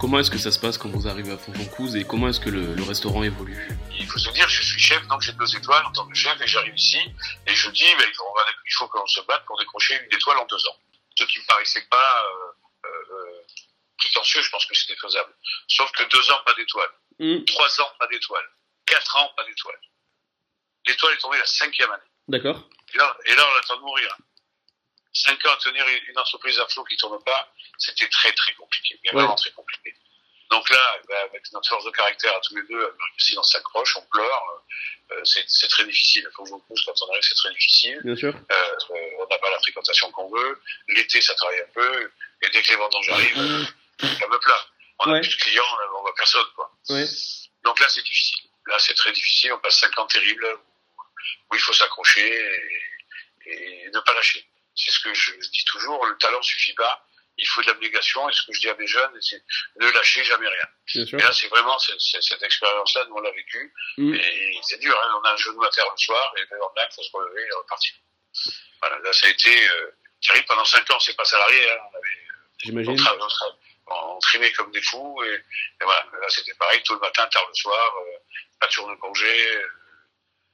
Comment est-ce que ça se passe quand vous arrivez à Fonjoncouze et comment est-ce que le, le restaurant évolue Il faut se dire, je suis chef, donc j'ai deux étoiles en tant que chef et j'arrive ici et je dis, ben, il faut, on va- il faut qu'on se batte pour décrocher une étoile en deux ans. Ce qui me paraissait pas euh, euh, prétentieux, je pense que c'était faisable. Sauf que deux ans, pas d'étoile. Hmm, Trois ans, pas d'étoile. Quatre ans, pas d'étoile. L'étoile est tombée la cinquième année. D'accord. Et là, et là, on attend de mourir. Cinq ans à tenir une entreprise à flot qui tourne pas, c'était très très compliqué, Ouais. vraiment très compliqué. Donc là, ben, avec notre force de caractère à tous les deux, si on s'accroche, on pleure, euh, c'est c'est très difficile. Il faut que je vous pousse quand on arrive, c'est très difficile. Bien sûr. Euh, euh, on n'a pas la fréquentation qu'on veut. L'été, ça travaille un peu. Et dès que les vendanges arrivent, ça me plaint. On n'a Ouais. plus de clients, on voit personne. Quoi. Ouais. Donc là, c'est difficile. Là, c'est très difficile. On passe cinq ans terribles où, où il faut s'accrocher et, et ne pas lâcher. C'est ce que je dis toujours. Le talent suffit pas. Il faut de l'abnégation. Et ce que je dis à mes jeunes, c'est ne lâchez jamais rien. Bien sûr. Et là, c'est vraiment cette expérience-là, nous, on l'a vécu. Hmm, Et c'est dur. Hein. On a un genou à terre le soir et le lendemain, il faut se relever et repartir. Voilà. Là, ça a été euh, terrible. Pendant cinq ans, c'est pas salarié. Hein. On avait on, J'imagine. on, trimait comme des fous et, et voilà. Là, c'était pareil, tôt le matin, tard le soir, euh, pas de jour de congé. euh,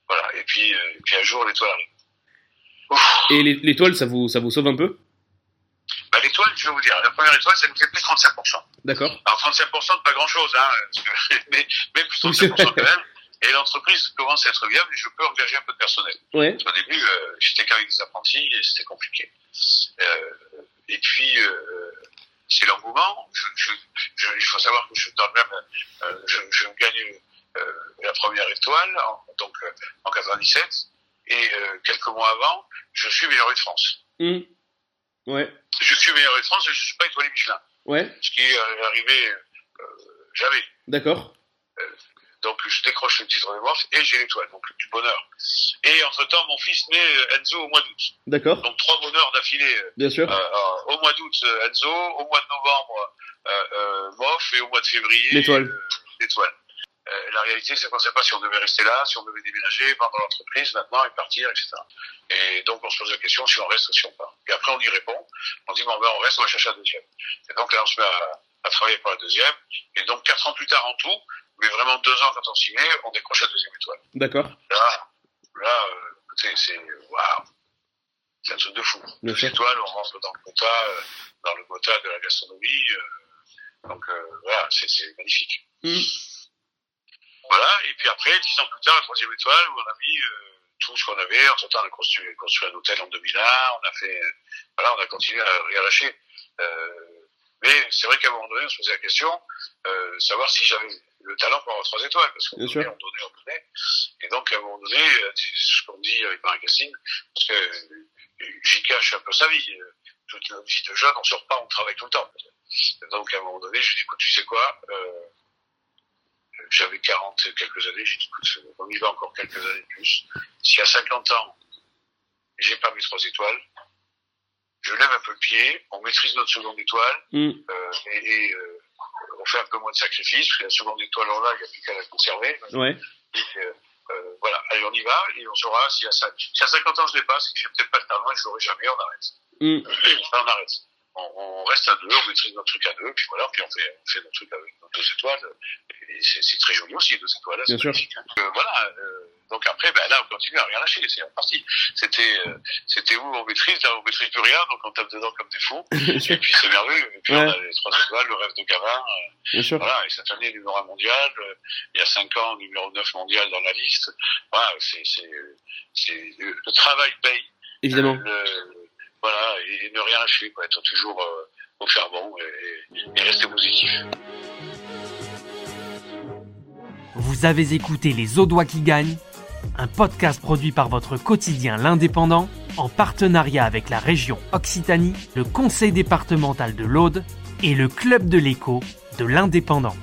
voilà. Et puis, euh, et puis un jour, l'étoile arrive. Et l'é- l'étoile, ça vous, ça vous sauve un peu? Bah, l'étoile, je vais vous dire, la première étoile, ça nous fait plus 35%. D'accord. Alors 35%, pas grand-chose, hein, mais, mais plus Oui, c'est 35% vrai. quand même. Et l'entreprise commence à être viable et je peux engager un peu de personnel. Ouais. Qu'au début, euh, j'étais qu'avec des apprentis et c'était compliqué. Euh, et puis, euh, c'est l'engouement. Il faut savoir que je, dans le même, je, je gagne la première étoile, en, donc en 97, et euh, quelques mois avant, je suis meilleur de France. Hmm. Ouais. Je suis meilleur de France et je suis pas étoilé Michelin, Ouais. ce qui est euh, arrivé euh, jamais. D'accord. Donc je décroche le titre de bourse et j'ai l'étoile, donc du bonheur. Et entre-temps, mon fils naît Enzo au mois d'août. D'accord. Donc trois bonheurs d'affilée. Bien sûr. Euh, euh, au mois d'août, Enzo, au mois de novembre, euh, Moff, et au mois de février, L'étoile. l'étoile. Euh, la réalité, c'est qu'on ne sait pas si on devait rester là, si on devait déménager, vendre l'entreprise maintenant et partir, etc. Et donc, on se pose la question si on reste ou si on part. Et après, on y répond. On dit, bon, ben, on reste, on va chercher la deuxième. Et donc, là, on se met à, à travailler pour la deuxième. Et donc, quatre ans plus tard en tout, mais vraiment deux ans quand on s'y met, on décroche la deuxième étoile. D'accord. Là, là, euh, écoutez, c'est, waouh. C'est un truc de fou Bien deux étoiles, on rentre dans le quota, euh, dans le quota de la gastronomie. euh, donc euh, voilà, c'est magnifique. Hmm. Et puis après, dix ans plus tard, la troisième étoile, où on a mis euh, tout ce qu'on avait. Entre temps, on a construit, construit un hôtel en 2001, on a fait, voilà, on a continué à rien lâcher. Euh, mais c'est vrai qu'à un moment donné, on se posait la question, euh, savoir si j'avais le talent pour avoir trois étoiles, parce qu'on donnait, on donnait, on donnait. Et donc, à un moment donné, ce qu'on dit avec Marie-Christine, parce que j'y cache un peu sa vie. Toute notre vie de jeune, on sort pas, on travaille tout le temps. Donc, à un moment donné, je lui dis, écoute, tu sais quoi, euh, j'avais 40 et quelques années, j'ai dit, écoute, on y va encore quelques années de plus. Si à 50 ans, j'ai pas mes trois étoiles, je lève un peu le pied, on maîtrise notre seconde étoile, Hmm. euh, et, et, euh, on fait un peu moins de sacrifices, parce que la seconde étoile en là, il n'y a plus qu'à la conserver. Ouais. Et, euh, voilà, allez, on y va, et on saura si à, si à 50 ans je l'ai pas, c'est que j'ai peut-être pas le talent et je l'aurai jamais, on arrête. Enfin, on arrête. On reste à deux, on maîtrise notre truc à deux, puis voilà, puis on fait, on fait notre truc avec nos deux étoiles. C'est très joli aussi, deux étoiles. Bien sûr. hein. Euh, voilà. euh, donc après, ben là, on continue à rien lâcher, c'est reparti. C'était, euh, c'était où on maîtrise, là, on maîtrise plus rien, donc on tape dedans comme des fous. Et puis c'est merveilleux. Et puis Ouais. on a les trois étoiles, le rêve de gamin. euh, Bien sûr. voilà, et cette année, numéro un mondial. il y a cinq ans, numéro 9 mondial dans la liste. Voilà, c'est, c'est, c'est, le, travail paye. Évidemment. Le- voilà, et, ne rien lâcher, quoi, être toujours au charbon et, et rester positif. Vous avez écouté Les Audois qui gagnent, un podcast produit par votre quotidien L'Indépendant en partenariat avec la région Occitanie, le conseil départemental de l'Aude et le Club de l'écho de l'Indépendant.